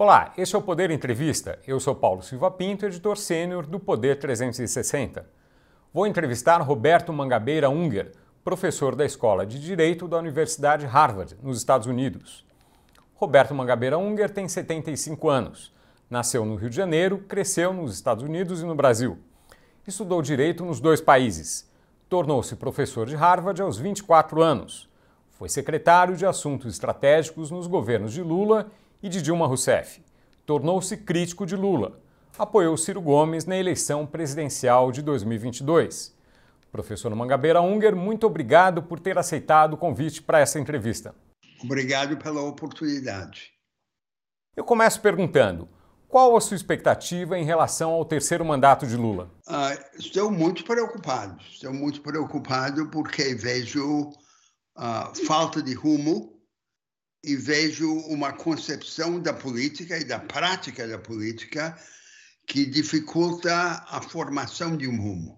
Olá, este é o Poder Entrevista. Eu sou Paulo Silva Pinto, editor sênior do Poder 360. Vou entrevistar Roberto Mangabeira Unger, professor da Escola de Direito da Universidade Harvard, nos Estados Unidos. Roberto Mangabeira Unger tem 75 anos. Nasceu no Rio de Janeiro, cresceu nos Estados Unidos e no Brasil. Estudou direito nos dois países. Tornou-se professor de Harvard aos 24 anos. Foi secretário de Assuntos Estratégicos nos governos de Lula e de Dilma Rousseff. Tornou-se crítico de Lula. Apoiou Ciro Gomes na eleição presidencial de 2022. Professor Mangabeira Unger, muito obrigado por ter aceitado o convite para essa entrevista. Obrigado pela oportunidade. Eu começo perguntando: qual a sua expectativa em relação ao terceiro mandato de Lula? Uh, estou muito preocupado. Estou muito preocupado porque vejo uh, falta de rumo e vejo uma concepção da política e da prática da política que dificulta a formação de um rumo.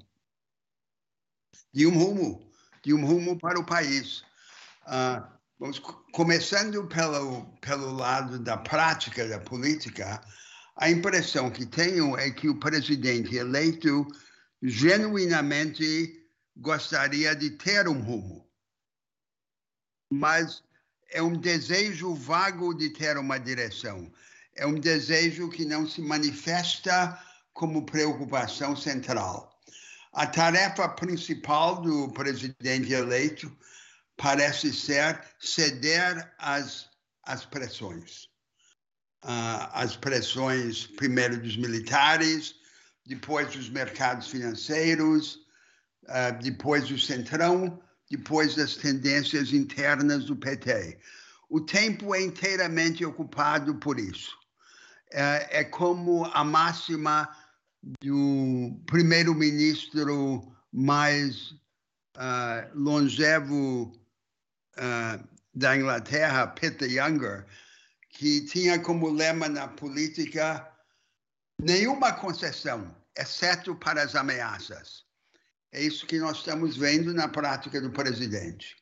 De um rumo, de um rumo para o país. Uh, vamos, começando pelo, pelo lado da prática da política, a impressão que tenho é que o presidente eleito genuinamente gostaria de ter um rumo mas é um desejo vago de ter uma direção. É um desejo que não se manifesta como preocupação central. A tarefa principal do presidente eleito parece ser ceder às, às pressões. Uh, as pressões, primeiro dos militares, depois dos mercados financeiros, uh, depois do centrão, depois das tendências internas do PT. O tempo é inteiramente ocupado por isso. É, é como a máxima do primeiro-ministro mais uh, longevo uh, da Inglaterra, Peter Younger, que tinha como lema na política nenhuma concessão, exceto para as ameaças. É isso que nós estamos vendo na prática do presidente.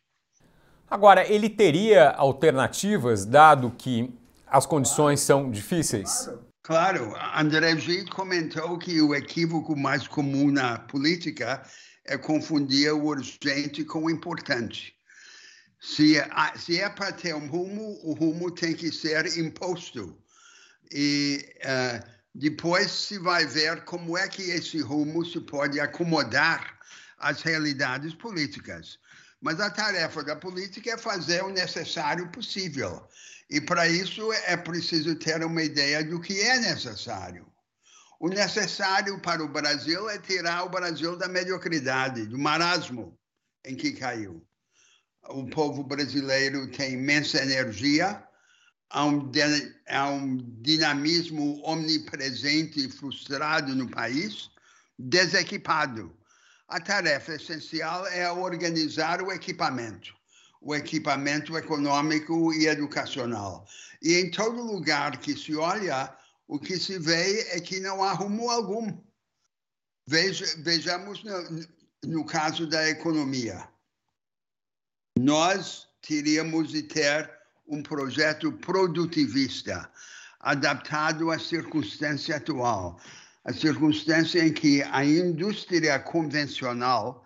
Agora, ele teria alternativas, dado que as condições são difíceis? Claro. André Gide comentou que o equívoco mais comum na política é confundir o urgente com o importante. Se, se é para ter um rumo, o rumo tem que ser imposto. E uh, depois se vai ver como é que esse rumo se pode acomodar as realidades políticas. Mas a tarefa da política é fazer o necessário possível. E para isso é preciso ter uma ideia do que é necessário. O necessário para o Brasil é tirar o Brasil da mediocridade, do marasmo em que caiu. O povo brasileiro tem imensa energia, há um, há um dinamismo omnipresente e frustrado no país, desequipado a tarefa essencial é organizar o equipamento, o equipamento econômico e educacional. E em todo lugar que se olha, o que se vê é que não há rumo algum. Veja, vejamos no, no caso da economia. Nós teríamos de ter um projeto produtivista, adaptado à circunstância atual a circunstância em que a indústria convencional,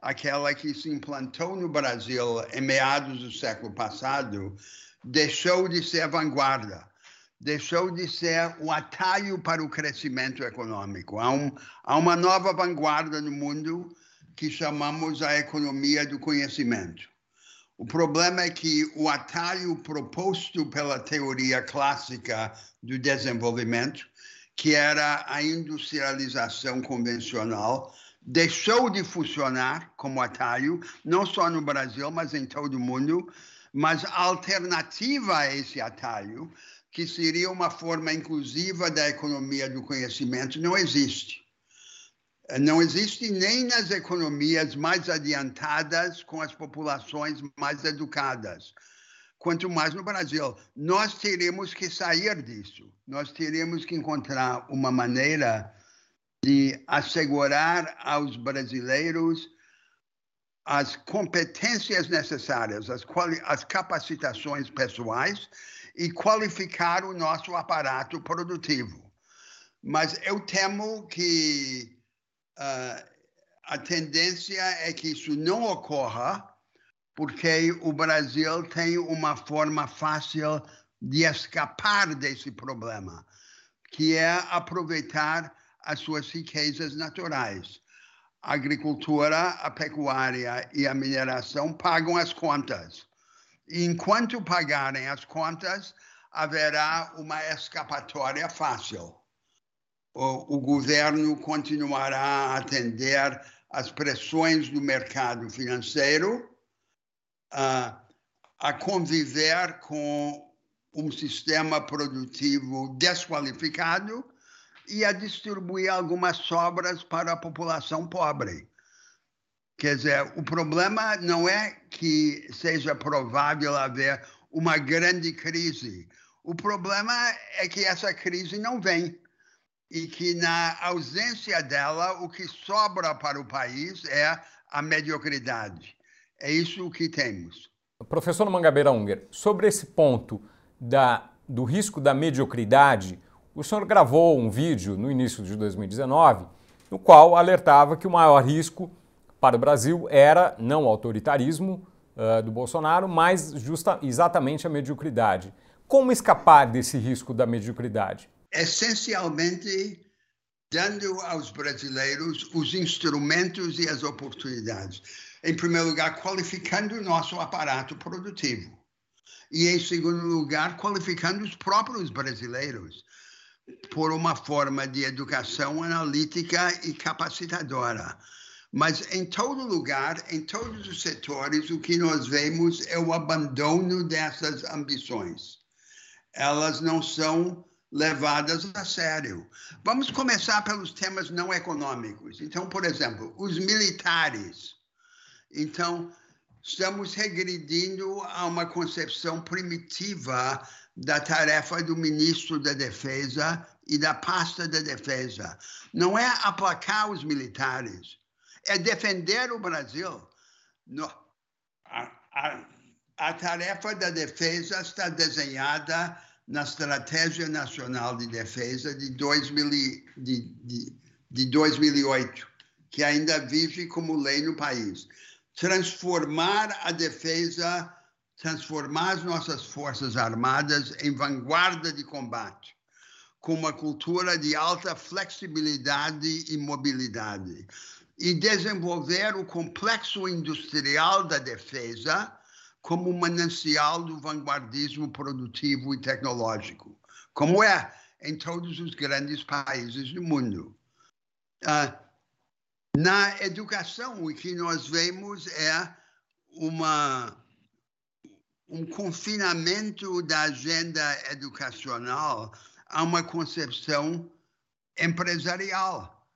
aquela que se implantou no Brasil em meados do século passado, deixou de ser vanguarda, deixou de ser o atalho para o crescimento econômico. Há, um, há uma nova vanguarda no mundo que chamamos a economia do conhecimento. O problema é que o atalho proposto pela teoria clássica do desenvolvimento que era a industrialização convencional, deixou de funcionar como atalho, não só no Brasil, mas em todo o mundo. Mas a alternativa a esse atalho, que seria uma forma inclusiva da economia do conhecimento, não existe. Não existe nem nas economias mais adiantadas com as populações mais educadas quanto mais no Brasil. Nós teremos que sair disso. Nós teremos que encontrar uma maneira de assegurar aos brasileiros as competências necessárias, as, as capacitações pessoais e qualificar o nosso aparato produtivo. Mas eu temo que uh, a tendência é que isso não ocorra, porque o Brasil tem uma forma fácil de escapar desse problema, que é aproveitar as suas riquezas naturais a agricultura, a pecuária e a mineração pagam as contas. Enquanto pagarem as contas, haverá uma escapatória fácil. O, o governo continuará a atender às pressões do mercado financeiro, a, a conviver com um sistema produtivo desqualificado e a distribuir algumas sobras para a população pobre. Quer dizer, o problema não é que seja provável haver uma grande crise. O problema é que essa crise não vem e que, na ausência dela, o que sobra para o país é a mediocridade. É isso que temos. Professor Mangabeira Unger, sobre esse ponto da, do risco da mediocridade, o senhor gravou um vídeo no início de 2019, no qual alertava que o maior risco para o Brasil era não o autoritarismo uh, do Bolsonaro, mas justa, exatamente a mediocridade. Como escapar desse risco da mediocridade? Essencialmente, dando aos brasileiros os instrumentos e as oportunidades. Em primeiro lugar, qualificando o nosso aparato produtivo. E, em segundo lugar, qualificando os próprios brasileiros por uma forma de educação analítica e capacitadora. Mas em todo lugar, em todos os setores, o que nós vemos é o abandono dessas ambições. Elas não são levadas a sério. Vamos começar pelos temas não econômicos. Então, por exemplo, os militares. Então, estamos regredindo a uma concepção primitiva da tarefa do ministro da Defesa e da pasta da Defesa. Não é aplacar os militares, é defender o Brasil. No, a, a, a tarefa da defesa está desenhada na Estratégia Nacional de Defesa de, 2000, de, de, de 2008, que ainda vive como lei no país. Transformar a defesa transformar as nossas forças armadas em vanguarda de combate, com uma cultura de alta flexibilidade e mobilidade, e desenvolver o complexo industrial da defesa como um manancial do vanguardismo produtivo e tecnológico, como é em todos os grandes países do mundo. Uh, na educação, o que nós vemos é uma um confinamento da agenda educacional a uma concepção empresarial,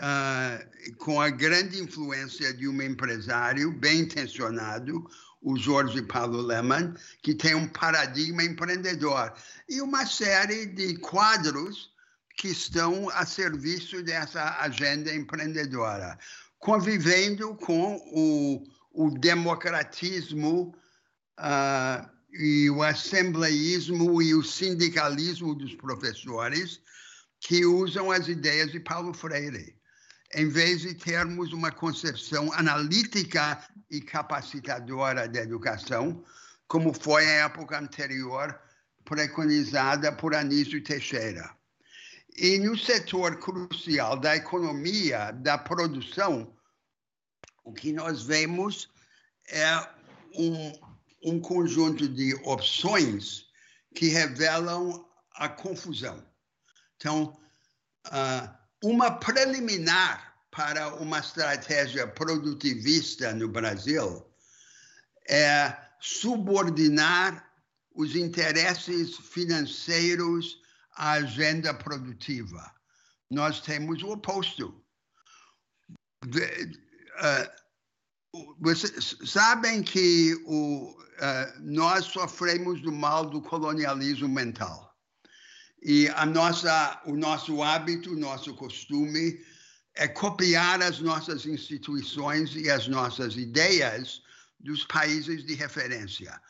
uh, com a grande influência de um empresário bem intencionado, o Jorge Paulo Lemann, que tem um paradigma empreendedor, e uma série de quadros que estão a serviço dessa agenda empreendedora, convivendo com o, o democratismo uh, e o assembleísmo e o sindicalismo dos professores que usam as ideias de Paulo Freire. Em vez de termos uma concepção analítica e capacitadora da educação, como foi a época anterior preconizada por Anísio Teixeira. E no setor crucial da economia, da produção, o que nós vemos é um um conjunto de opções que revelam a confusão. Então, ah, uma preliminar para uma estratégia produtivista no Brasil é subordinar os interesses financeiros à agenda produtiva. Nós temos o oposto. Ah, vocês sabem que o, uh, nós sofremos do mal do colonialismo mental. E a nossa, o nosso hábito, o nosso costume é copiar as nossas instituições e as nossas ideias dos países de referência.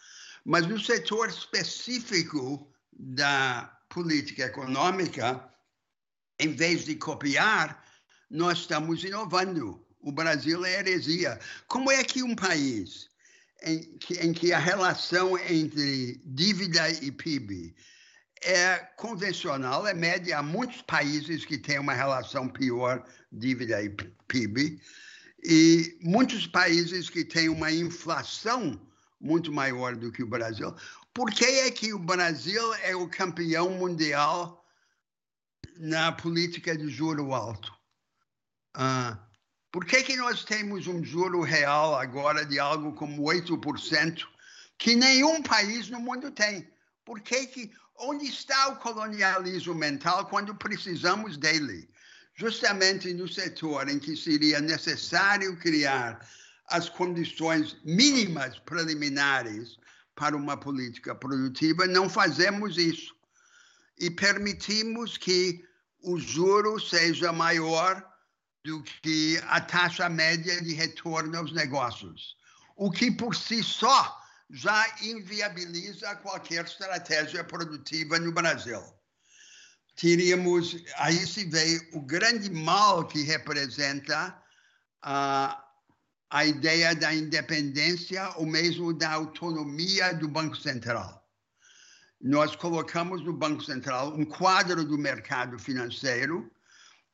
Mas no setor específico da política econômica, em vez de copiar, nós estamos inovando. O Brasil é heresia. Como é que um país em que, em que a relação entre dívida e PIB é convencional, é média. Há muitos países que têm uma relação pior dívida e PIB, e muitos países que têm uma inflação muito maior do que o Brasil. Por que é que o Brasil é o campeão mundial na política de juro alto? Uh, por que, que nós temos um juro real agora de algo como 8%, que nenhum país no mundo tem? Por que, que onde está o colonialismo mental quando precisamos dele? Justamente no setor em que seria necessário criar as condições mínimas preliminares para uma política produtiva, não fazemos isso. E permitimos que o juro seja maior do que a taxa média de retorno aos negócios, o que por si só já inviabiliza qualquer estratégia produtiva no Brasil. Teríamos, aí se vê o grande mal que representa a, a ideia da independência ou mesmo da autonomia do Banco Central. Nós colocamos no Banco Central um quadro do mercado financeiro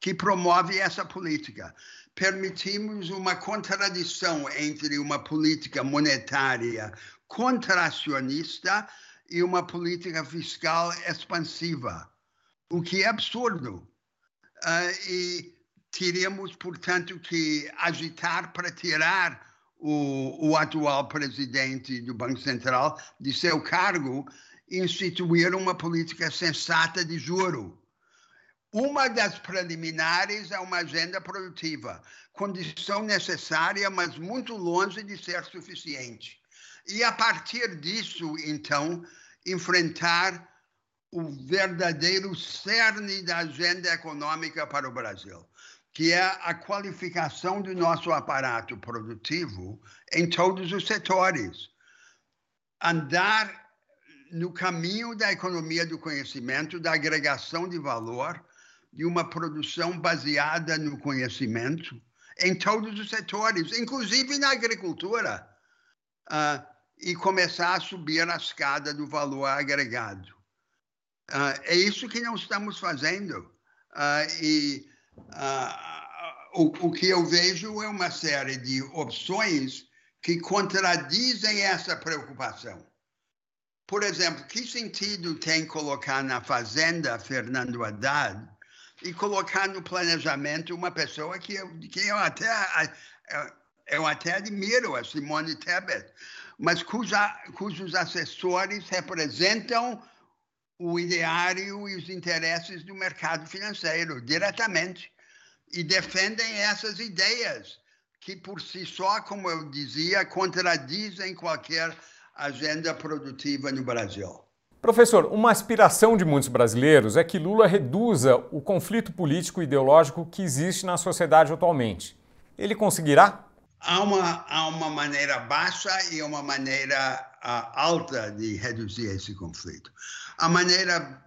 que promove essa política. Permitimos uma contradição entre uma política monetária contracionista e uma política fiscal expansiva, o que é absurdo. Uh, e teríamos, portanto, que agitar para tirar o, o atual presidente do Banco Central de seu cargo e instituir uma política sensata de juro uma das preliminares é uma agenda produtiva, condição necessária, mas muito longe de ser suficiente. E a partir disso, então, enfrentar o verdadeiro cerne da agenda econômica para o Brasil, que é a qualificação do nosso aparato produtivo em todos os setores. Andar no caminho da economia do conhecimento, da agregação de valor, de uma produção baseada no conhecimento em todos os setores, inclusive na agricultura, uh, e começar a subir a escada do valor agregado. Uh, é isso que não estamos fazendo. Uh, e o, o que eu vejo é uma série de opções que contradizem essa preocupação. Por exemplo, que sentido tem colocar na fazenda Fernando Haddad e colocar no planejamento uma pessoa que eu, que eu até eu até admiro, a Simone Tebet, mas cuja, cujos assessores representam o ideário e os interesses do mercado financeiro diretamente e defendem essas ideias que por si só, como eu dizia, contradizem qualquer agenda produtiva no Brasil. Professor, uma aspiração de muitos brasileiros é que Lula reduza o conflito político e ideológico que existe na sociedade atualmente. Ele conseguirá? Há uma, há uma maneira baixa e uma maneira uh, alta de reduzir esse conflito. A maneira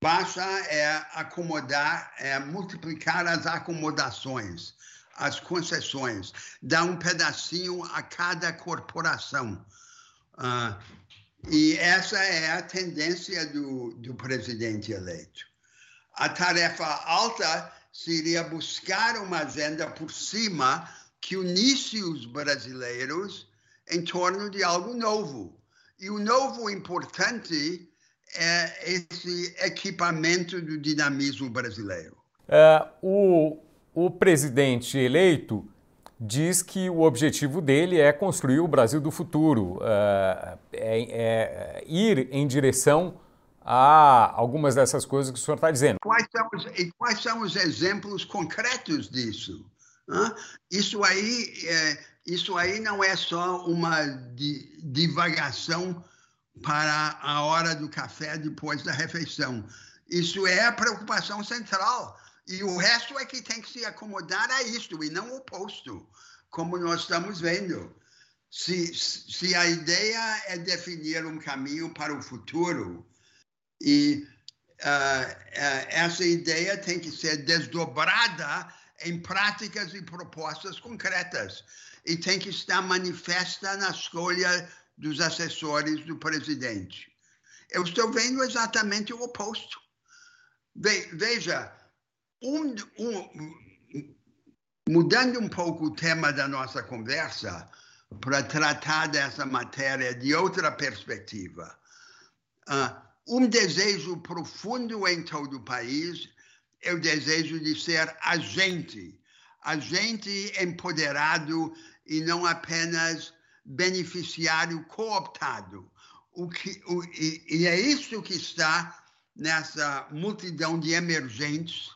baixa é acomodar, é multiplicar as acomodações, as concessões, dar um pedacinho a cada corporação. Uh, e essa é a tendência do, do presidente eleito. A tarefa alta seria buscar uma agenda por cima que unisse os brasileiros em torno de algo novo. E o novo importante é esse equipamento do dinamismo brasileiro. É, o, o presidente eleito diz que o objetivo dele é construir o Brasil do futuro, é, é, é ir em direção a algumas dessas coisas que o senhor está dizendo. Quais são, os, quais são os exemplos concretos disso? Hã? Isso aí, é, isso aí não é só uma divagação para a hora do café depois da refeição. Isso é a preocupação central. E o resto é que tem que se acomodar a isto e não o oposto, como nós estamos vendo. Se, se a ideia é definir um caminho para o futuro, e uh, uh, essa ideia tem que ser desdobrada em práticas e propostas concretas e tem que estar manifesta na escolha dos assessores do presidente. Eu estou vendo exatamente o oposto. Veja, um, um, mudando um pouco o tema da nossa conversa, para tratar dessa matéria de outra perspectiva. Uh, um desejo profundo em todo o país é o desejo de ser agente, agente empoderado e não apenas beneficiário cooptado. O que, o, e, e é isso que está nessa multidão de emergentes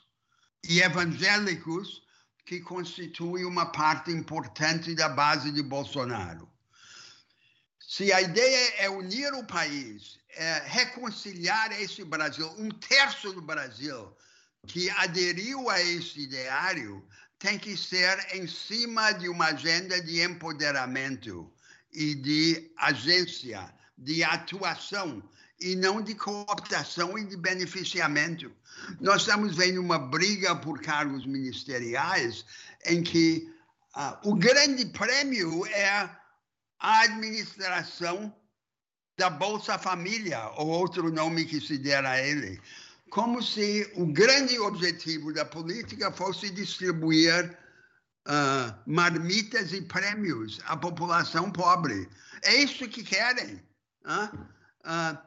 e evangélicos que constitui uma parte importante da base de Bolsonaro. Se a ideia é unir o país, é reconciliar esse Brasil, um terço do Brasil que aderiu a esse ideário, tem que ser em cima de uma agenda de empoderamento e de agência, de atuação, e não de cooptação e de beneficiamento. Nós estamos vendo uma briga por cargos ministeriais em que uh, o grande prêmio é a administração da Bolsa Família, ou outro nome que se der a ele, como se o grande objetivo da política fosse distribuir uh, marmitas e prêmios à população pobre. É isso que querem. Uh, uh,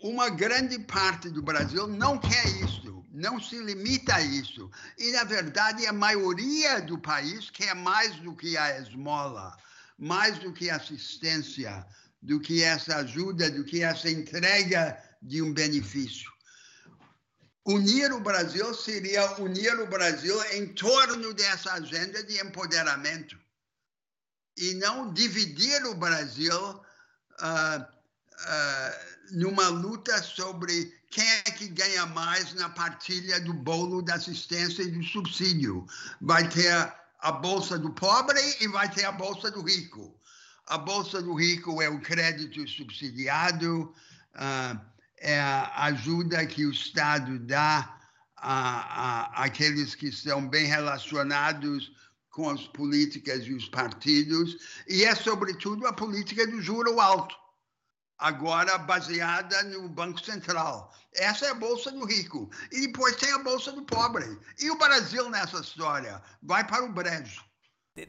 uma grande parte do Brasil não quer isso, não se limita a isso. E, na verdade, a maioria do país quer mais do que a esmola, mais do que assistência, do que essa ajuda, do que essa entrega de um benefício. Unir o Brasil seria unir o Brasil em torno dessa agenda de empoderamento e não dividir o Brasil uh, uh, numa luta sobre quem é que ganha mais na partilha do bolo da assistência e do subsídio. Vai ter a bolsa do pobre e vai ter a bolsa do rico. A bolsa do rico é o crédito subsidiado, uh, é a ajuda que o Estado dá a, a, àqueles que estão bem relacionados com as políticas e os partidos, e é, sobretudo, a política do juro alto agora baseada no Banco Central. Essa é a Bolsa do Rico. E depois tem a Bolsa do Pobre. E o Brasil nessa história? Vai para o brejo.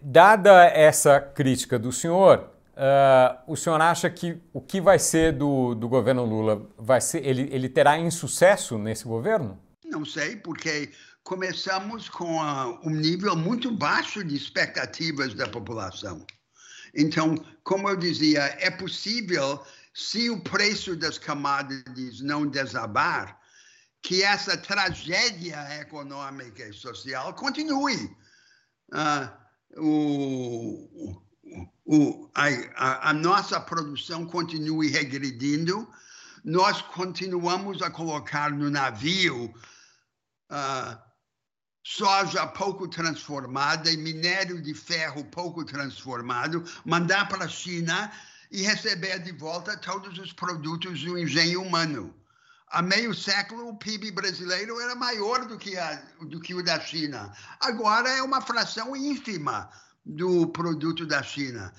Dada essa crítica do senhor, uh, o senhor acha que o que vai ser do, do governo Lula? Vai ser, ele, ele terá insucesso nesse governo? Não sei, porque começamos com uh, um nível muito baixo de expectativas da população. Então, como eu dizia, é possível se o preço das commodities não desabar, que essa tragédia econômica e social continue. Uh, o, o, a, a, nossa produção continue regredindo, nós continuamos a colocar no navio uh, soja pouco transformada e minério de ferro pouco transformado, mandar para a China e receber de volta todos os produtos do engenho humano. Há meio século, o PIB brasileiro era maior do que, a, do que o da China. Agora é uma fração ínfima do produto da China.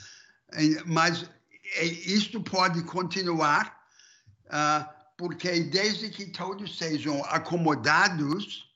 Mas é, isto pode continuar, uh, porque desde que todos sejam acomodados,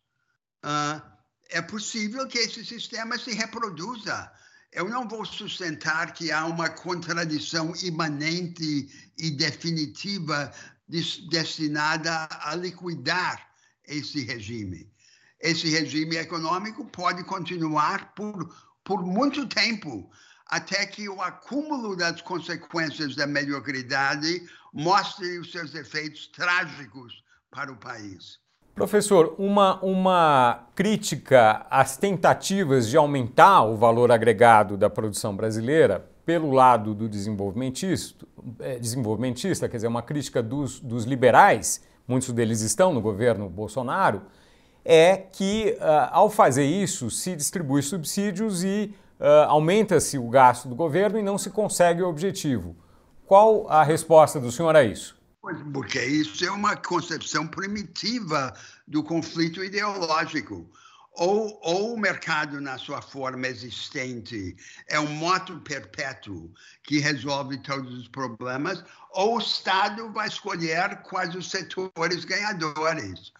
uh, é possível que esse sistema se reproduza eu não vou sustentar que há uma contradição imanente e definitiva destinada a liquidar esse regime. Esse regime econômico pode continuar por, por muito tempo, até que o acúmulo das consequências da mediocridade mostre os seus efeitos trágicos para o país. Professor, uma, uma crítica às tentativas de aumentar o valor agregado da produção brasileira pelo lado do desenvolvimentista, é, desenvolvimentista quer dizer, uma crítica dos, dos liberais, muitos deles estão no governo Bolsonaro, é que, uh, ao fazer isso, se distribui subsídios e uh, aumenta-se o gasto do governo e não se consegue o objetivo. Qual a resposta do senhor a isso? Porque isso é uma concepção primitiva do conflito ideológico. Ou, ou, o mercado, na sua forma existente, é um moto perpétuo que resolve todos os problemas, ou o Estado vai escolher quais os setores ganhadores.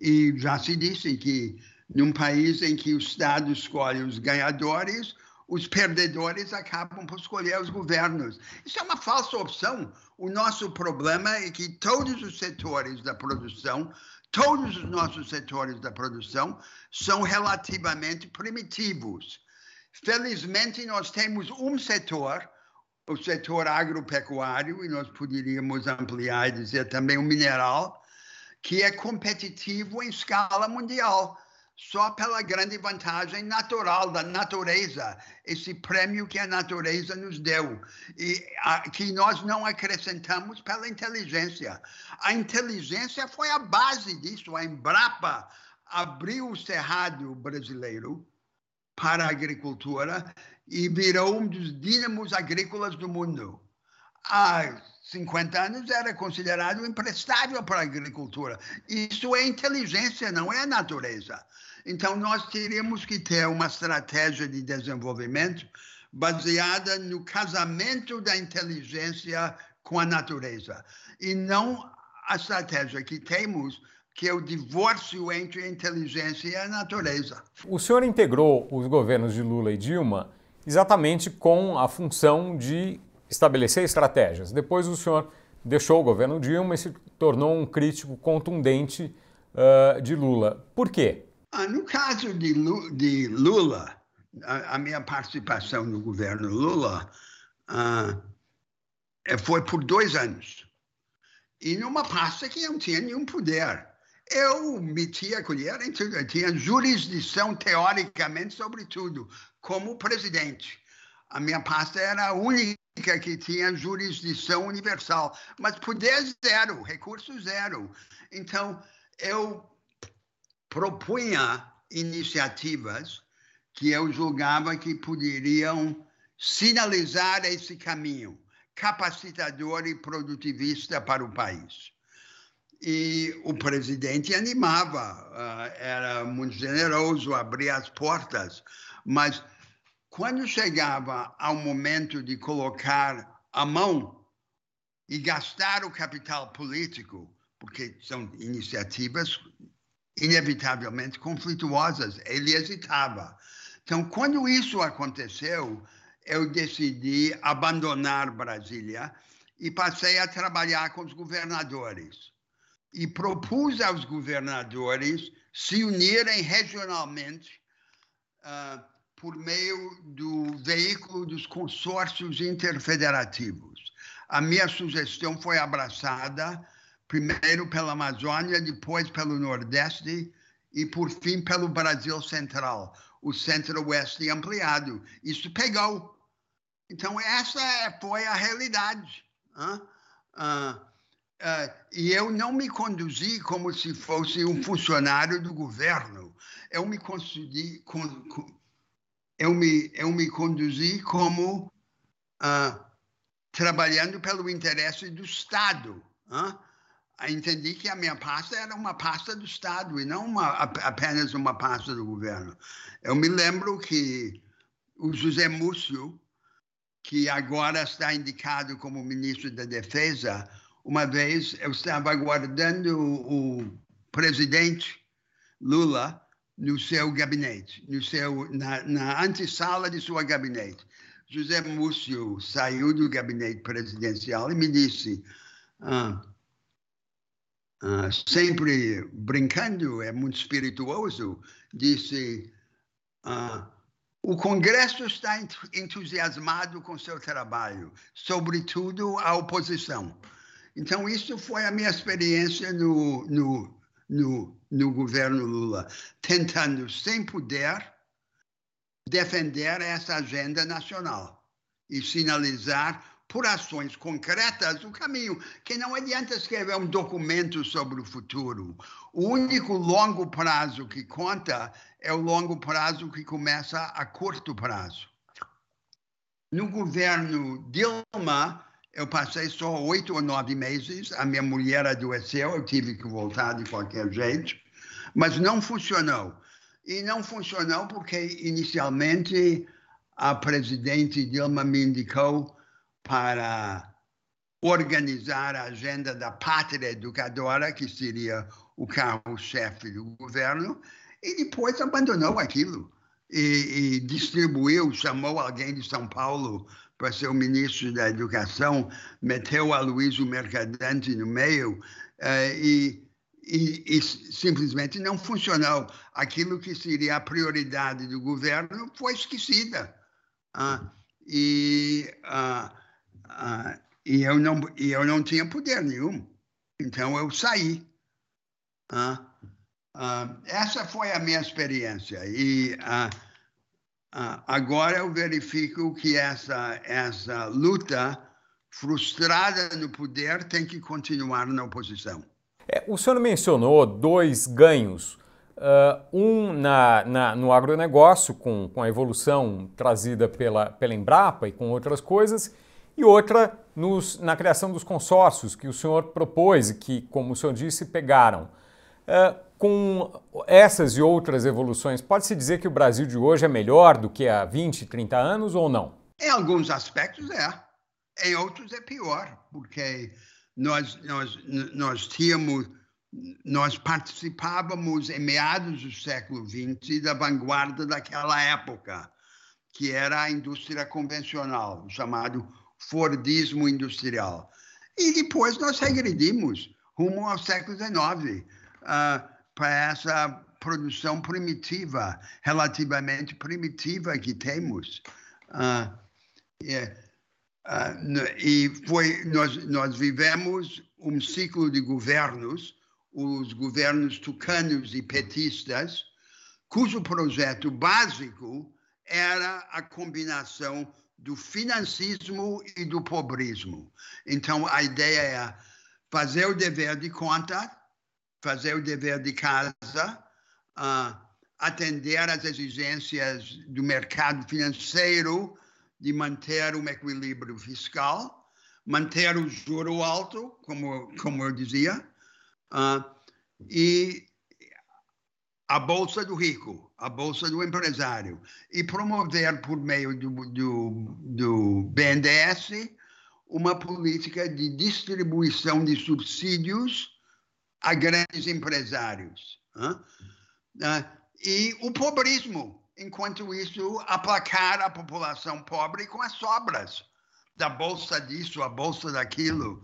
E já se disse que, num país em que o Estado escolhe os ganhadores, os perdedores acabam por escolher os governos. Isso é uma falsa opção. O nosso problema é que todos os setores da produção, todos os nossos setores da produção são relativamente primitivos. Felizmente, nós temos um setor, o setor agropecuário, e nós poderíamos ampliar e dizer também o mineral, que é competitivo em escala mundial só pela grande vantagem natural da natureza, esse prêmio que a natureza nos deu, e a, que nós não acrescentamos pela inteligência. A inteligência foi a base disso. A Embrapa abriu o cerrado brasileiro para a agricultura e virou um dos dínamos agrícolas do mundo. Há 50 anos era considerado imprestável para a agricultura. Isso é inteligência, não é natureza. Então, nós teríamos que ter uma estratégia de desenvolvimento baseada no casamento da inteligência com a natureza e não a estratégia que temos que é o divórcio entre a inteligência e a natureza. O senhor integrou os governos de Lula e Dilma exatamente com a função de estabelecer estratégias. Depois o senhor deixou o governo Dilma e se tornou um crítico contundente uh, de Lula. Por quê? Ah, no caso de, de Lula, a, a, minha participação no governo Lula ah, foi por dois anos. E numa pasta que não tinha nenhum poder. Eu metia a colher em tudo. Eu tinha jurisdição, teoricamente, sobre tudo, como presidente. A minha pasta era a única que tinha jurisdição universal, mas poder zero, recurso zero. Então, eu propunha iniciativas que eu julgava que poderiam sinalizar esse caminho capacitador e produtivista para o país. E o presidente animava, uh, era muito generoso, abria as portas, mas quando chegava ao momento de colocar a mão e gastar o capital político, porque são iniciativas inevitavelmente conflituosas. Ele hesitava. Então, quando isso aconteceu, eu decidi abandonar Brasília e passei a trabalhar com os governadores. E propus aos governadores se unirem regionalmente uh, por meio do veículo dos consórcios interfederativos. A minha sugestão foi abraçada primeiro pela Amazônia, depois pelo Nordeste e, por fim, pelo Brasil Central, o Centro-Oeste ampliado. Isso pegou. Então, essa é, foi a realidade. E eu não me conduzi como se fosse um funcionário do governo. Eu me conduzi, eu me, eu me conduzi como uh, trabalhando pelo interesse do Estado. Uh, entendi que a minha pasta era uma pasta do Estado e não uma, apenas uma pasta do governo. Eu me lembro que o José Múcio, que agora está indicado como ministro da Defesa, uma vez eu estava aguardando o presidente Lula no seu gabinete, no seu, na, na antessala de sua gabinete. José Múcio saiu do gabinete presidencial e me disse: ah, uh, sempre brincando, é muito espirituoso, disse: uh, o Congresso está entusiasmado com seu trabalho, sobretudo a oposição. Então, isso foi a minha experiência no, no, no, no governo Lula, tentando, sem poder, defender essa agenda nacional e sinalizar por ações concretas o caminho, que não adianta escrever um documento sobre o futuro. O único longo prazo que conta é o longo prazo que começa a curto prazo. No governo Dilma, eu passei só oito ou nove meses, a minha mulher adoeceu, eu tive que voltar de qualquer jeito, mas não funcionou. E não funcionou porque, inicialmente, a presidente Dilma me indicou para organizar a agenda da pátria educadora, que seria o carro-chefe do governo, e depois abandonou aquilo e, e, distribuiu, chamou alguém de São Paulo para ser o ministro da Educação, meteu a Luísio Mercadante no meio uh, e, e, e, simplesmente não funcionou. Aquilo que seria a prioridade do governo foi esquecida. Uh, e, uh, e, eu não, e eu não tinha poder nenhum. Então eu saí. essa foi a minha experiência. E agora eu verifico que essa, essa luta frustrada no poder tem que continuar na oposição. É, o senhor mencionou dois ganhos. Uh, um na, na, no agronegócio, com, com a evolução trazida pela, pela Embrapa e com outras coisas, e outra nos, na criação dos consórcios que o senhor propôs e que, como o senhor disse, pegaram. Uh, com essas e outras evoluções, pode-se dizer que o Brasil de hoje é melhor do que há 20, 30 anos ou não? Em alguns aspectos é. Em outros é pior, porque nós, nós, nós tínhamos, nós participávamos em meados do século XX da vanguarda daquela época, que era a indústria convencional, o chamado Fordismo industrial. E depois nós regredimos rumo ao século XIX uh, para essa produção primitiva, relativamente primitiva que temos. Uh, yeah Uh, e foi, nós, nós vivemos um ciclo de governos, os governos tucanos e petistas, cujo projeto básico era a combinação do financismo e do pobrismo. Então, a ideia é fazer o dever de conta, fazer o dever de casa, uh, atender às exigências do mercado financeiro, de manter um equilíbrio fiscal, manter o juro alto, como, como eu dizia, uh, e a bolsa do rico, a bolsa do empresário, e promover por meio do, do, do BNDES uma política de distribuição de subsídios a grandes empresários. Uh, e o pobrismo, enquanto isso, aplacar a população pobre com as sobras da bolsa disso, a bolsa daquilo.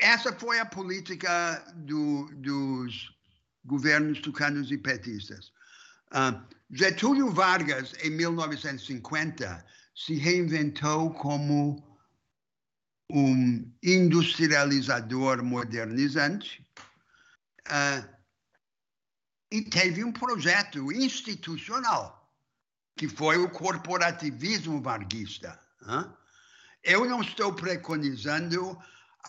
Essa foi a política do, dos governos tucanos e petistas. Getúlio Vargas, em 1950, se reinventou como um industrializador modernizante. Uh, e teve um projeto institucional, que foi o corporativismo varguista. Eu não estou preconizando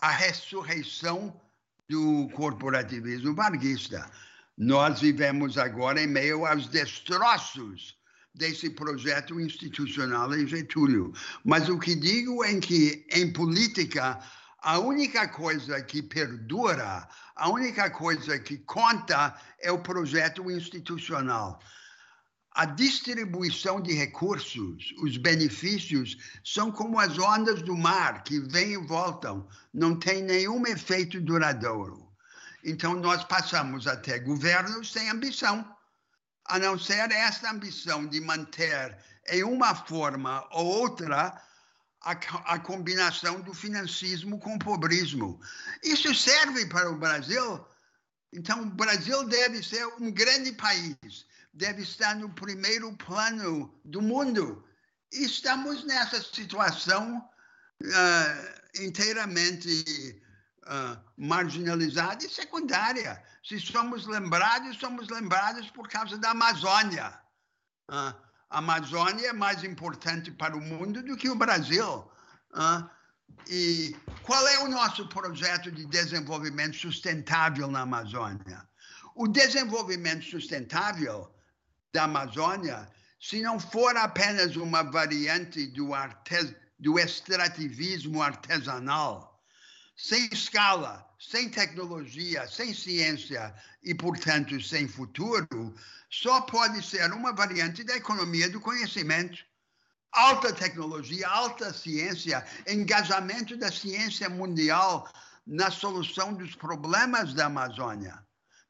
a ressurreição do corporativismo varguista. Nós vivemos agora em meio aos destroços desse projeto institucional em Getúlio. Mas o que digo é que, em política, a única coisa que perdura, a única coisa que conta é o projeto institucional. A distribuição de recursos, os benefícios, são como as ondas do mar que vêm e voltam, não tem nenhum efeito duradouro. Então, nós passamos a ter governos sem ambição, a não ser essa ambição de manter, em uma forma ou outra, a, a, combinação do financismo com o pobrismo. Isso serve para o Brasil. Então, o Brasil deve ser um grande país, deve estar no primeiro plano do mundo. E estamos nessa situação uh, inteiramente uh, marginalizada e secundária. Se somos lembrados, somos lembrados por causa da Amazônia. Uh, a Amazônia é mais importante para o mundo do que o Brasil. Uh, e qual é o nosso projeto de desenvolvimento sustentável na Amazônia? O desenvolvimento sustentável da Amazônia, se não for apenas uma variante do, artes, do extrativismo artesanal, sem escala, sem tecnologia, sem ciência e, portanto, sem futuro, só pode ser uma variante da economia do conhecimento alta tecnologia, alta ciência, engajamento da ciência mundial na solução dos problemas da Amazônia.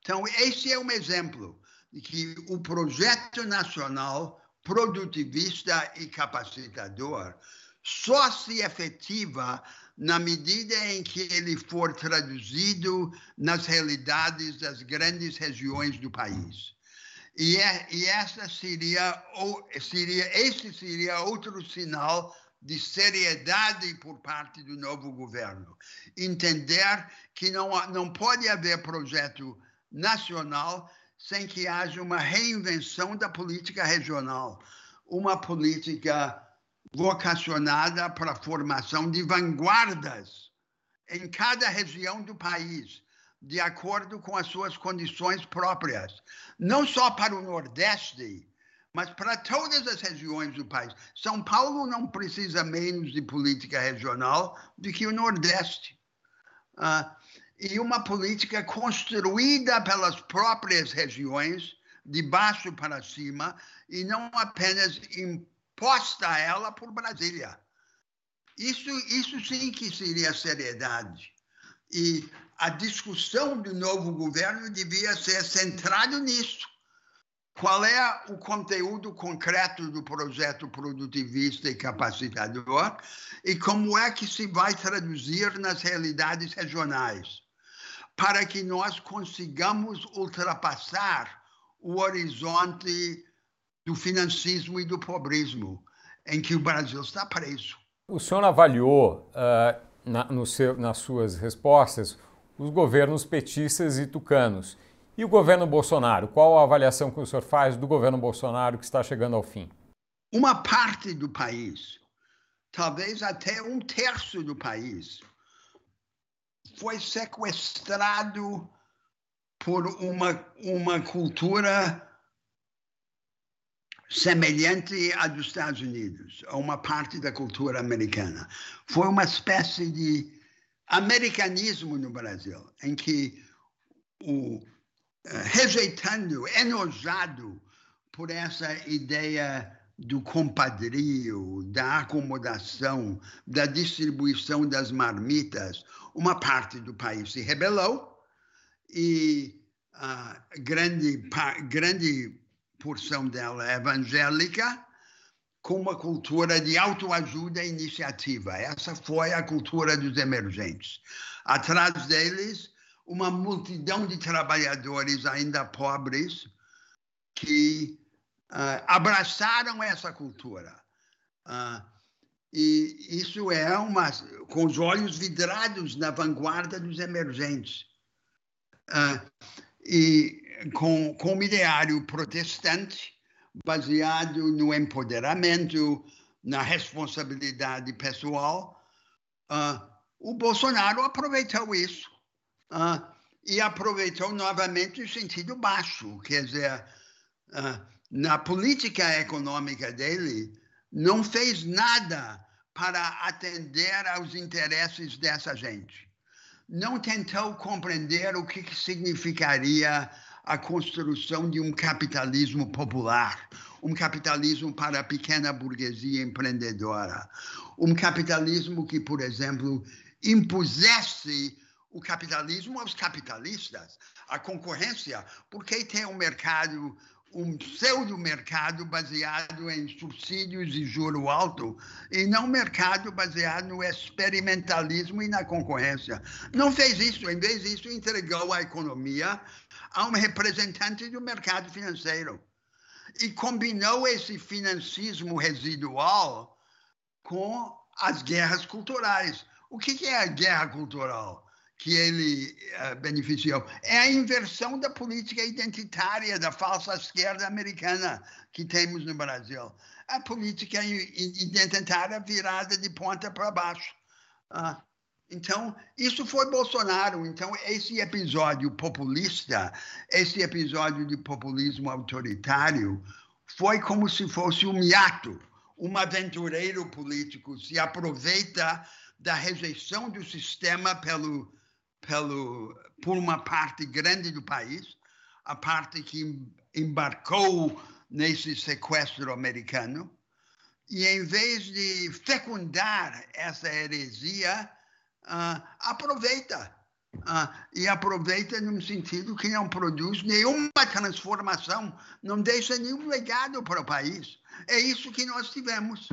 Então, esse é um exemplo de que o projeto nacional produtivista e capacitador só se efetiva na medida em que ele for traduzido nas realidades das grandes regiões do país. E, é, e essa seria, seria, esse seria outro sinal de seriedade por parte do novo governo. Entender que não, não pode haver projeto nacional sem que haja uma reinvenção da política regional, uma política vocacionada para a formação de vanguardas em cada região do país, de acordo com as suas condições próprias, não só para o Nordeste, mas para todas as regiões do país. São Paulo não precisa menos de política regional do que o Nordeste. Uh, e uma política construída pelas próprias regiões, de baixo para cima, e não apenas imposta a ela por Brasília. Isso, isso sim que seria seriedade. E a discussão do novo governo devia ser centrada nisso. Qual é o conteúdo concreto do projeto produtivista e capacitador e como é que se vai traduzir nas realidades regionais, para que nós consigamos ultrapassar o horizonte do financismo e do pobrismo em que o Brasil está preso. O senhor avaliou uh, na, seu, nas suas respostas os governos petistas e tucanos. E o governo Bolsonaro? Qual a avaliação que o senhor faz do governo Bolsonaro que está chegando ao fim? Uma parte do país, talvez até um terço do país, foi sequestrado por uma, uma cultura semelhante à dos Estados Unidos, a uma parte da cultura americana. Foi uma espécie de americanismo no Brasil, em que o eh, rejeitando, enojado por essa ideia do compadrio, da acomodação, da distribuição das marmitas, uma parte do país se rebelou e a grande, grande porção dela evangélica, com uma cultura de autoajuda e iniciativa. Essa foi a cultura dos emergentes. Atrás deles, uma multidão de trabalhadores ainda pobres que uh, abraçaram essa cultura. Uh, e isso é uma, com os olhos vidrados na vanguarda dos emergentes. Uh, e com, com o ideário protestante, baseado no empoderamento, na responsabilidade pessoal. Uh, o Bolsonaro aproveitou isso uh, e aproveitou novamente o sentido baixo, quer dizer, uh, na política econômica dele, não fez nada para atender aos interesses dessa gente. Não tentou compreender o que, que significaria a construção de um capitalismo popular, um capitalismo para a pequena burguesia empreendedora, um capitalismo que, por exemplo, impusesse o capitalismo aos capitalistas, a concorrência, porque tem um mercado, um pseudo-mercado baseado em subsídios e juro alto, e não mercado baseado no experimentalismo e na concorrência. Não fez isso, em vez disso, entregou a economia a um representante do mercado financeiro. E combinou esse financismo residual com as guerras culturais. O que é a guerra cultural que ele uh, beneficiou? É a inversão da política identitária da falsa esquerda americana que temos no Brasil. a política identitária virada de ponta para baixo. Ah, então, isso foi Bolsonaro. Então, esse episódio populista, esse episódio de populismo autoritário, foi como se fosse um hiato. Um aventureiro político se aproveita da rejeição do sistema pelo, pelo, por uma parte grande do país, a parte que embarcou nesse sequestro americano, e em vez de fecundar essa heresia, uh, aproveita. Uh, e aproveita no sentido que não produz nenhuma transformação, não deixa nenhum legado para o país. É isso que nós tivemos.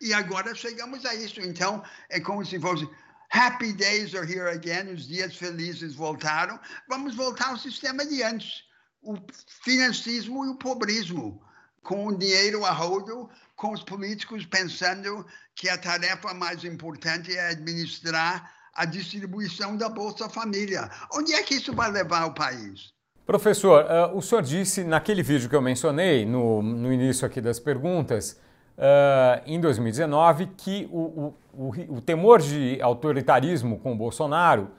E agora chegamos a isso. Então, é como se fosse happy days are here again, os dias felizes voltaram. Vamos voltar ao sistema de antes, o financismo e o pobrismo, com o dinheiro a rodo, com os políticos pensando que a tarefa mais importante é administrar a distribuição da Bolsa Família. Onde é que isso vai levar o país? Professor, uh, o senhor disse naquele vídeo que eu mencionei, no, no início aqui das perguntas, uh, em 2019, que o, o, o, o temor de autoritarismo com Bolsonaro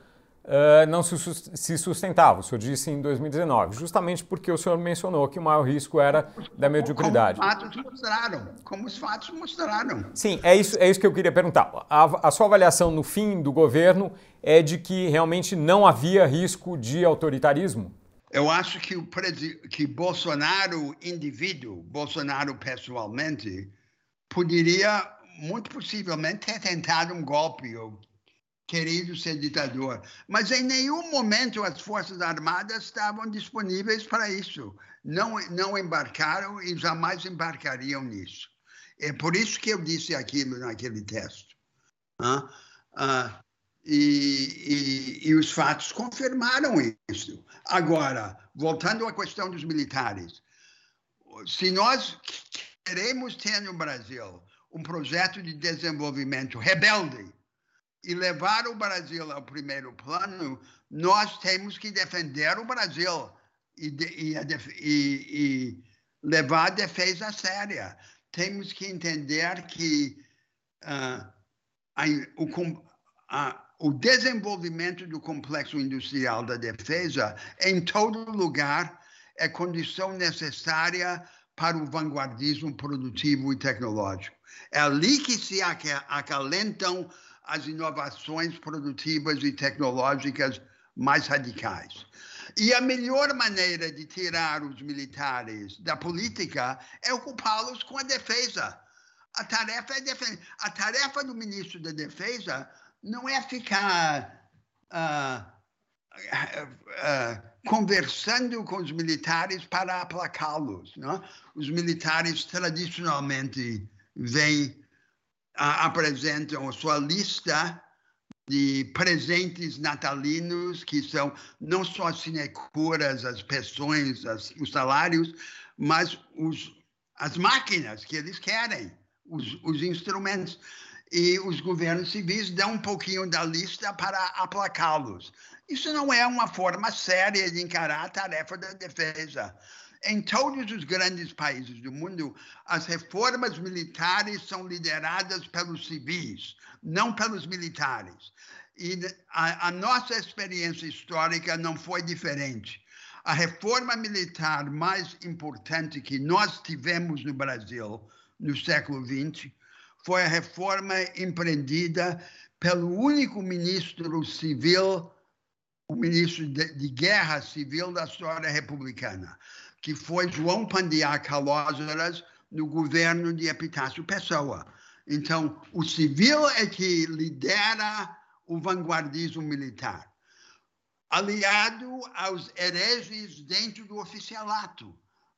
uh, não se sustentava. O senhor disse em 2019, justamente porque o senhor mencionou que o maior risco era da mediocridade. Como os fatos mostraram. Como os fatos mostraram. Sim, é isso, é isso que eu queria perguntar. A, a sua avaliação no fim do governo é de que realmente não havia risco de autoritarismo? Eu acho que, o que Bolsonaro, indivíduo, Bolsonaro pessoalmente, poderia muito possivelmente ter tentado um golpe ou querido ser ditador. Mas em nenhum momento as Forças Armadas estavam disponíveis para isso. Não, não embarcaram e jamais embarcariam nisso. É por isso que eu disse aquilo naquele texto. Ah, ah, e, e, e os fatos confirmaram isso. Agora, voltando à questão dos militares, se nós queremos ter no Brasil um projeto de desenvolvimento rebelde, e levar o Brasil ao primeiro plano, nós temos que defender o Brasil e, e, e, e levar a defesa séria. Temos que entender que uh, a, o, a, o desenvolvimento do complexo industrial da defesa, em todo lugar, é condição necessária para o vanguardismo produtivo e tecnológico. É ali que se acalentam as inovações produtivas e tecnológicas mais radicais. E a melhor maneira de tirar os militares da política é ocupá-los com a defesa. A tarefa é. A tarefa do ministro da Defesa não é ficar uh, conversando com os militares para aplacá-los. Os militares tradicionalmente vêm apresentam a sua lista de presentes natalinos, que são não só sineceras, as pensões, as, os salários, mas os, as máquinas que eles querem, os, os instrumentos. E os governos civis dão um pouquinho da lista para aplacá-los. Isso não é uma forma séria de encarar a tarefa da defesa. Em todos os grandes países do mundo, as reformas militares são lideradas pelos civis, não pelos militares. E a, a nossa experiência histórica não foi diferente. A reforma militar mais importante que nós tivemos no Brasil no século XX foi a reforma empreendida pelo único ministro civil, o ministro de, de guerra civil da história republicana, que foi João Pandiá Calósaras no governo de Epitácio Pessoa. Então, o civil é que lidera o vanguardismo militar, aliado aos hereges dentro do oficialato,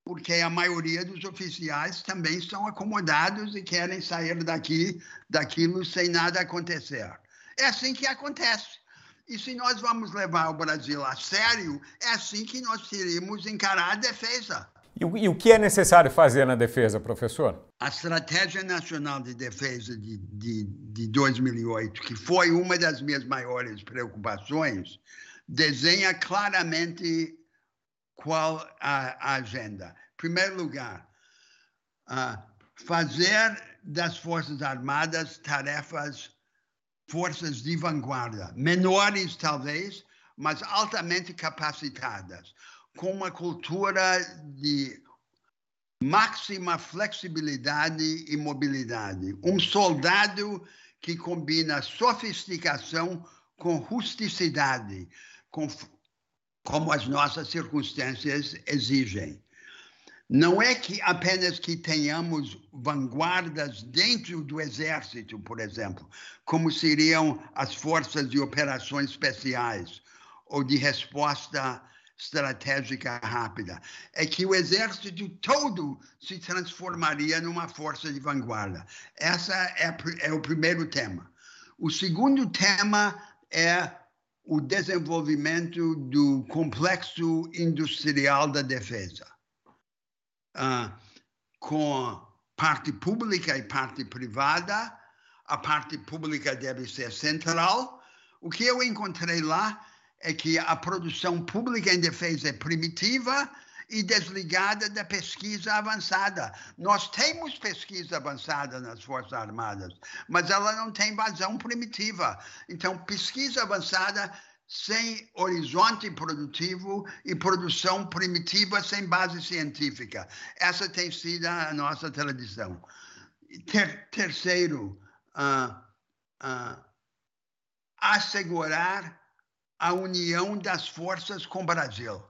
porque a maioria dos oficiais também são acomodados e querem sair daqui, daquilo sem nada acontecer. É assim que acontece. E se nós vamos levar o Brasil a sério, é assim que nós teríamos encarar a defesa. E o, e o que é necessário fazer na defesa, professor? A Estratégia Nacional de Defesa de, de, de 2008, que foi uma das minhas maiores preocupações, desenha claramente qual a, a agenda. Em primeiro lugar, uh, fazer das Forças Armadas tarefas, forças de vanguarda, menores talvez, mas altamente capacitadas, com uma cultura de máxima flexibilidade e mobilidade. Um soldado que combina sofisticação com rusticidade, com, como as nossas circunstâncias exigem. Não é que apenas que tenhamos vanguardas dentro do exército, por exemplo, como seriam as forças de operações especiais ou de resposta estratégica rápida. É que o exército todo se transformaria numa força de vanguarda. Essa é, é o primeiro tema. O segundo tema é o desenvolvimento do complexo industrial da defesa, uh, com parte pública e parte privada. A parte pública deve ser central. O que eu encontrei lá é que a produção pública em defesa é primitiva e desligada da pesquisa avançada. Nós temos pesquisa avançada nas Forças Armadas, mas ela não tem vazão primitiva. Então, pesquisa avançada sem horizonte produtivo e produção primitiva sem base científica. Essa tem sido a nossa tradição. Ter, terceiro, uh, uh, assegurar a união das forças com o Brasil.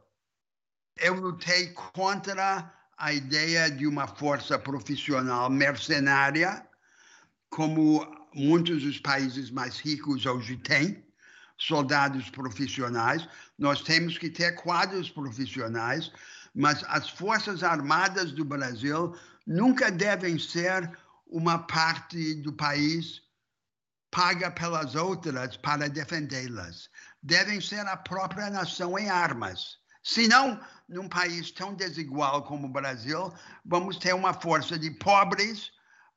Eu lutei contra a ideia de uma força profissional mercenária, como muitos dos países mais ricos hoje têm, soldados profissionais. Nós temos que ter quadros profissionais, mas as Forças Armadas do Brasil nunca devem ser uma parte do país paga pelas outras para defendê-las devem ser a própria nação em armas. Senão, num país tão desigual como o Brasil, vamos ter uma força de pobres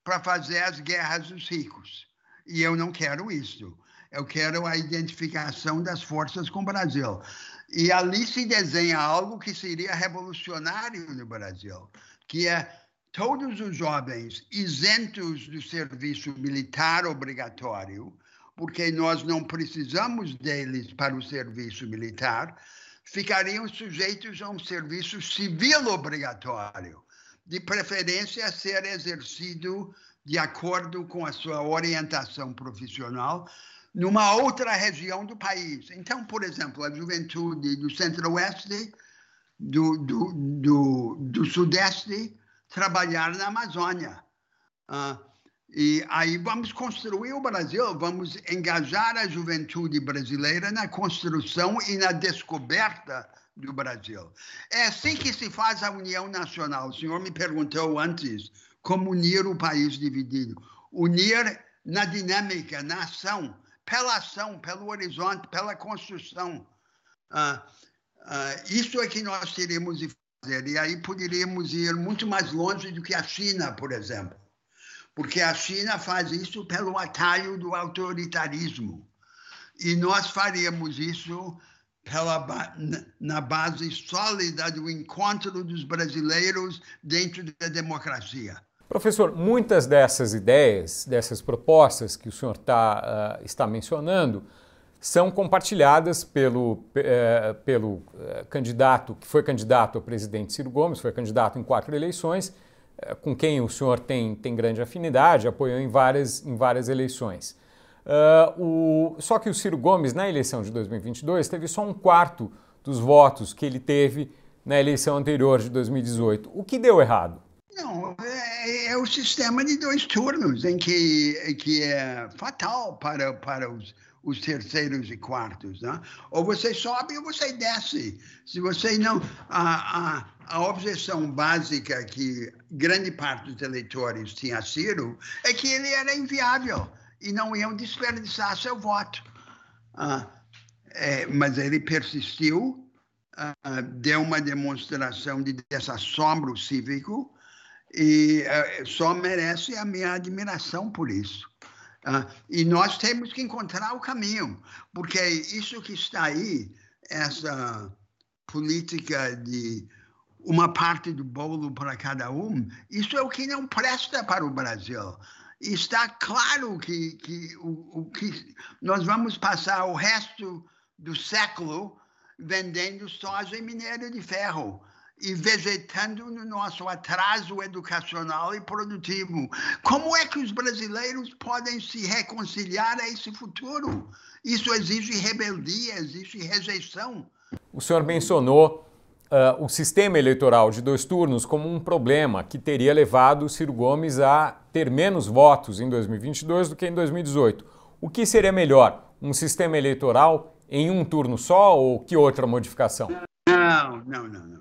para fazer as guerras dos ricos. E eu não quero isso. Eu quero a identificação das forças com o Brasil. E ali se desenha algo que seria revolucionário no Brasil, que é todos os jovens isentos do serviço militar obrigatório, porque nós não precisamos deles para o serviço militar, ficariam sujeitos a um serviço civil obrigatório, de preferência a ser exercido de acordo com a sua orientação profissional numa outra região do país. Então, por exemplo, a juventude do centro-oeste, do, do, do, do, sudeste, trabalhar na Amazônia. Uh, e aí vamos construir o Brasil, vamos engajar a juventude brasileira na construção e na descoberta do Brasil. É assim que se faz a união nacional. O senhor me perguntou antes como unir o país dividido. Unir na dinâmica, na ação, pela ação, pelo horizonte, pela construção. Ah, ah, isso é que nós teríamos de fazer. E aí poderíamos ir muito mais longe do que a China, por exemplo porque a China faz isso pelo atalho do autoritarismo. E nós faríamos isso pela, na base sólida do encontro dos brasileiros dentro da democracia. Professor, muitas dessas ideias, dessas propostas que o senhor tá, uh, está mencionando, são compartilhadas pelo, uh, pelo uh, candidato, que foi candidato a presidente Ciro Gomes, foi candidato em quatro eleições, eh, com quem o senhor tem, tem grande afinidade, apoiou em várias, em várias eleições. Uh, o, só que o Ciro Gomes, na eleição de 2022, teve só um quarto dos votos que ele teve na eleição anterior de 2018. O que deu errado? Não, é, é o sistema de dois turnos, em que, que é fatal para, para os, os terceiros e quartos. Né? Ou você sobe ou você desce. Se você não. A objeção básica que grande parte dos eleitores tinha sido é que ele era inviável e não iam desperdiçar seu voto. Ah, é, mas ele persistiu, ah, deu uma demonstração de desassombro cívico e ah, só merece a minha admiração por isso. Uh, e nós temos que encontrar o caminho, porque isso que está aí, essa política de uma parte do bolo para cada um, isso é o que não presta para o Brasil. Está claro que, que, o, o que nós vamos passar o resto do século vendendo soja e minério de ferro e vegetando no nosso atraso educacional e produtivo. Como é que os brasileiros podem se reconciliar a esse futuro? Isso exige rebeldia, exige rejeição. O senhor mencionou uh, o sistema eleitoral de dois turnos como um problema que teria levado Ciro Gomes a ter menos votos em 2022 do que em 2018. O que seria melhor? Um sistema eleitoral em um turno só ou que outra modificação? Não, não, não, não.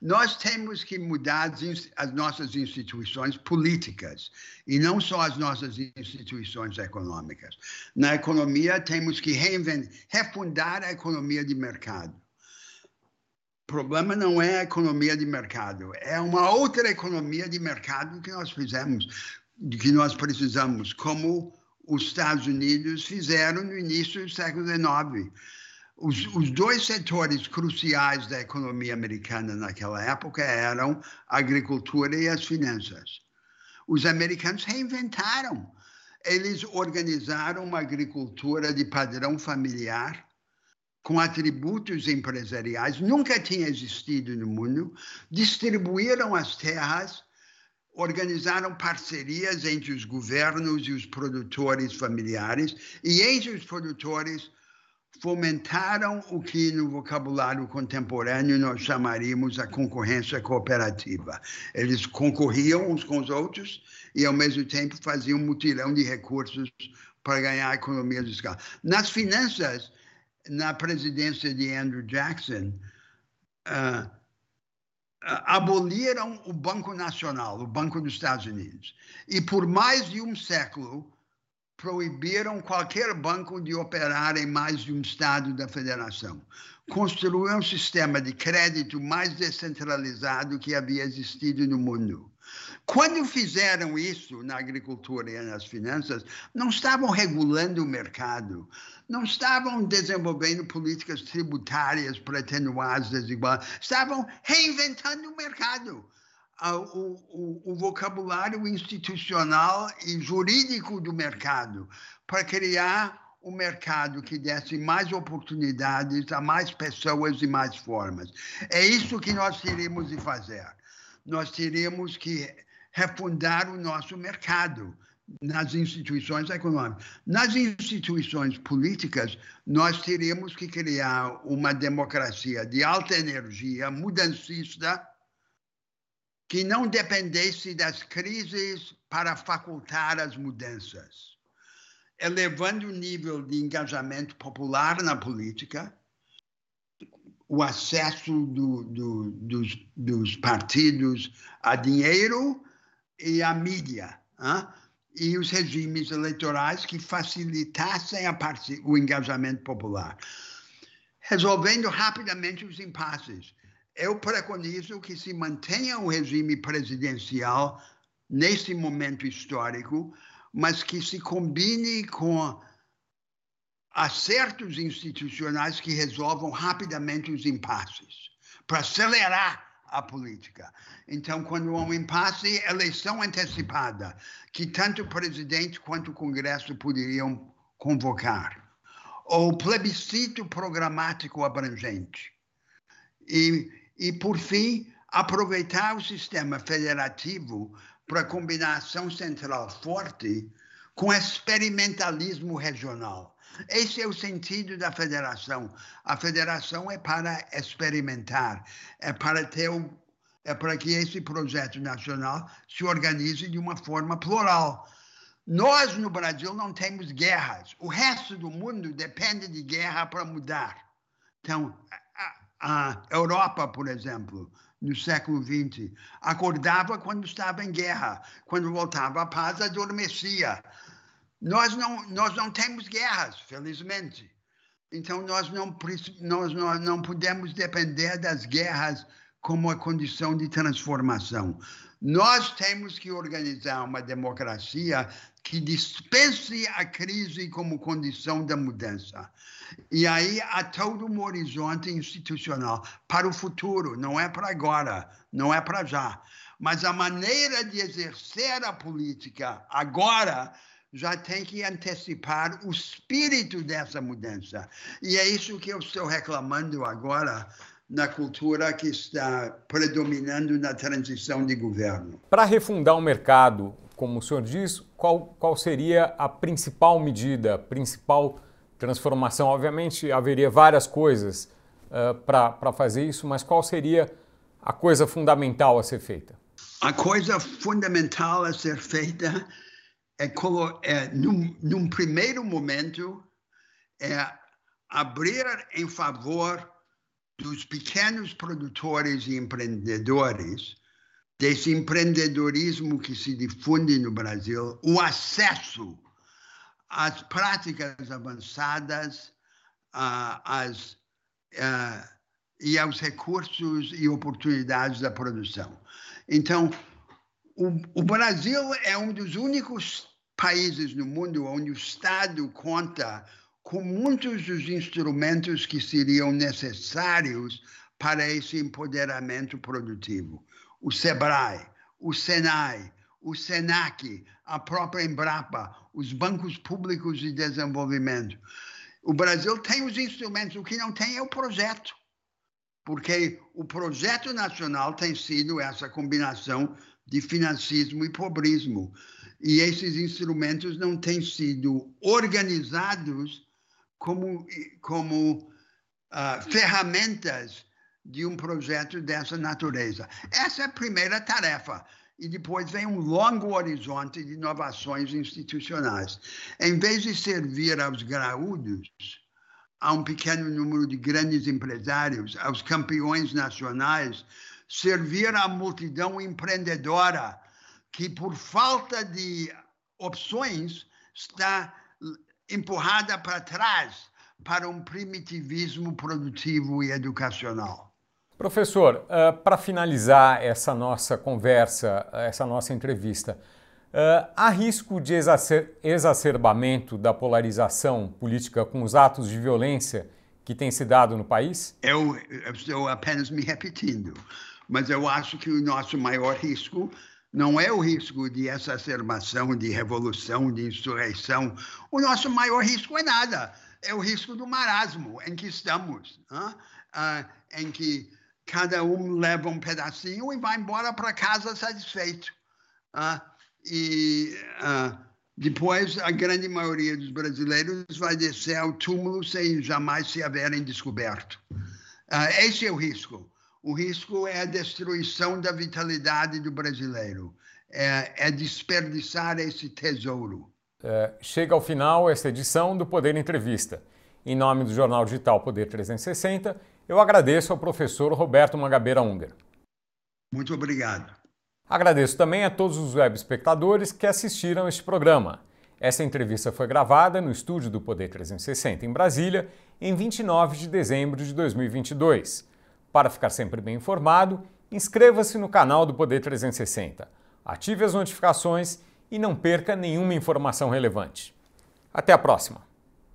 Nós temos que mudar as nossas instituições políticas e não só as nossas instituições econômicas. Na economia, temos que refundar a economia de mercado. Problema não é a economia de mercado, é uma outra economia de mercado que nós fizemos, que nós precisamos, como os Estados Unidos fizeram no início do século XIX os, os, dois setores cruciais da economia americana naquela época eram a agricultura e as finanças. Os americanos reinventaram. Eles organizaram uma agricultura de padrão familiar, com atributos empresariais, nunca tinha existido no mundo, distribuíram as terras, organizaram parcerias entre os governos e os produtores familiares, e entre os produtores fomentaram o que no vocabulário contemporâneo nós chamaríamos a concorrência cooperativa. Eles concorriam uns com os outros e, ao mesmo tempo, faziam um mutirão de recursos para ganhar a economia de escala. Nas finanças, na presidência de Andrew Jackson, uh, aboliram o Banco Nacional, o Banco dos Estados Unidos. E por mais de um século, proibiram qualquer banco de operar em mais de um estado da federação. Construíram um sistema de crédito mais descentralizado que havia existido no mundo. Quando fizeram isso na agricultura e nas finanças, não estavam regulando o mercado, não estavam desenvolvendo políticas tributárias para atenuar as desigualdades, estavam reinventando o mercado o, o, o vocabulário institucional e jurídico do mercado para criar um mercado que desse mais oportunidades a mais pessoas e mais formas. É isso que nós teríamos de fazer. Nós teríamos que refundar o nosso mercado nas instituições econômicas. Nas instituições políticas, nós teríamos que criar uma democracia de alta energia, mudancista, que não dependesse das crises para facultar as mudanças, elevando o nível de engajamento popular na política, o acesso do, do, dos, dos, partidos a dinheiro e à mídia, e os regimes eleitorais que facilitassem o engajamento popular, resolvendo rapidamente os impasses. Eu preconizo que se mantenha o regime presidencial nesse momento histórico, mas que se combine com acertos institucionais que resolvam rapidamente os impasses, para acelerar a política. Então, quando há um impasse, eleição antecipada, que tanto o presidente quanto o Congresso poderiam convocar, ou plebiscito programático abrangente. E e, por fim, aproveitar o sistema federativo para combinação central forte com experimentalismo regional. Esse é o sentido da federação. A federação é para experimentar, é para ter um, é para que esse projeto nacional se organize de uma forma plural. Nós no Brasil não temos guerras. O resto do mundo depende de guerra para mudar. Então, a Europa, por exemplo, no século XX, acordava quando estava em guerra, quando voltava à paz, adormecia. Nós não, nós não temos guerras, felizmente. Então, nós não, nós não, não podemos depender das guerras como a condição de transformação. Nós temos que organizar uma democracia que dispense a crise como condição da mudança. E aí há todo um horizonte institucional para o futuro, não é para agora, não é para já. Mas a maneira de exercer a política agora já tem que antecipar o espírito dessa mudança. E é isso que eu estou reclamando agora na cultura que está predominando na transição de governo. Para refundar o mercado, como o senhor diz, qual, qual seria a principal medida, a principal transformação? Obviamente haveria várias coisas uh, para fazer isso, mas qual seria a coisa fundamental a ser feita? A coisa fundamental a ser feita é, é num, num primeiro momento, é abrir em favor dos pequenos produtores e empreendedores, desse empreendedorismo que se difunde no Brasil, o acesso às práticas avançadas às, uh, e aos recursos e oportunidades da produção. Então, o, o Brasil é um dos únicos países no mundo onde o Estado conta com muitos dos instrumentos que seriam necessários para esse empoderamento produtivo. O SEBRAE, o SENAI, o SENAC, a própria Embrapa, os bancos públicos de desenvolvimento. O Brasil tem os instrumentos, o que não tem é o projeto. Porque o projeto nacional tem sido essa combinação de financismo e pobrismo. E esses instrumentos não têm sido organizados como, como uh, ferramentas de um projeto dessa natureza. Essa é a primeira tarefa. E depois vem um longo horizonte de inovações institucionais. Em vez de servir aos graúdos, a um pequeno número de grandes empresários, aos campeões nacionais, servir à multidão empreendedora que, por falta de opções, está empurrada para trás para um primitivismo produtivo e educacional. Professor, uh, para finalizar essa nossa conversa, essa nossa entrevista, uh, há risco de exacer exacerbamento da polarização política com os atos de violência que tem se dado no país? Eu estou apenas me repetindo mas eu acho que o nosso maior risco não é o risco de exacerbação, de revolução, de insurreição. O nosso maior risco é nada. É o risco do marasmo em que estamos, ah, em que cada um leva um pedacinho e vai embora para casa satisfeito. Ah, e ah, depois a grande maioria dos brasileiros vai descer ao túmulo sem jamais se haverem descoberto. esse é o risco o risco é a destruição da vitalidade do brasileiro, é, é desperdiçar esse tesouro. É, chega ao final esta edição do Poder Entrevista. Em nome do Jornal Digital Poder 360, eu agradeço ao professor Roberto Mangabeira Unger. Muito obrigado. Agradeço também a todos os web espectadores que assistiram este programa. Essa entrevista foi gravada no estúdio do Poder 360 em Brasília, em 29 de dezembro de 2022. Para ficar sempre bem informado, inscreva-se no canal do Poder 360, ative as notificações e não perca nenhuma informação relevante. Até a próxima!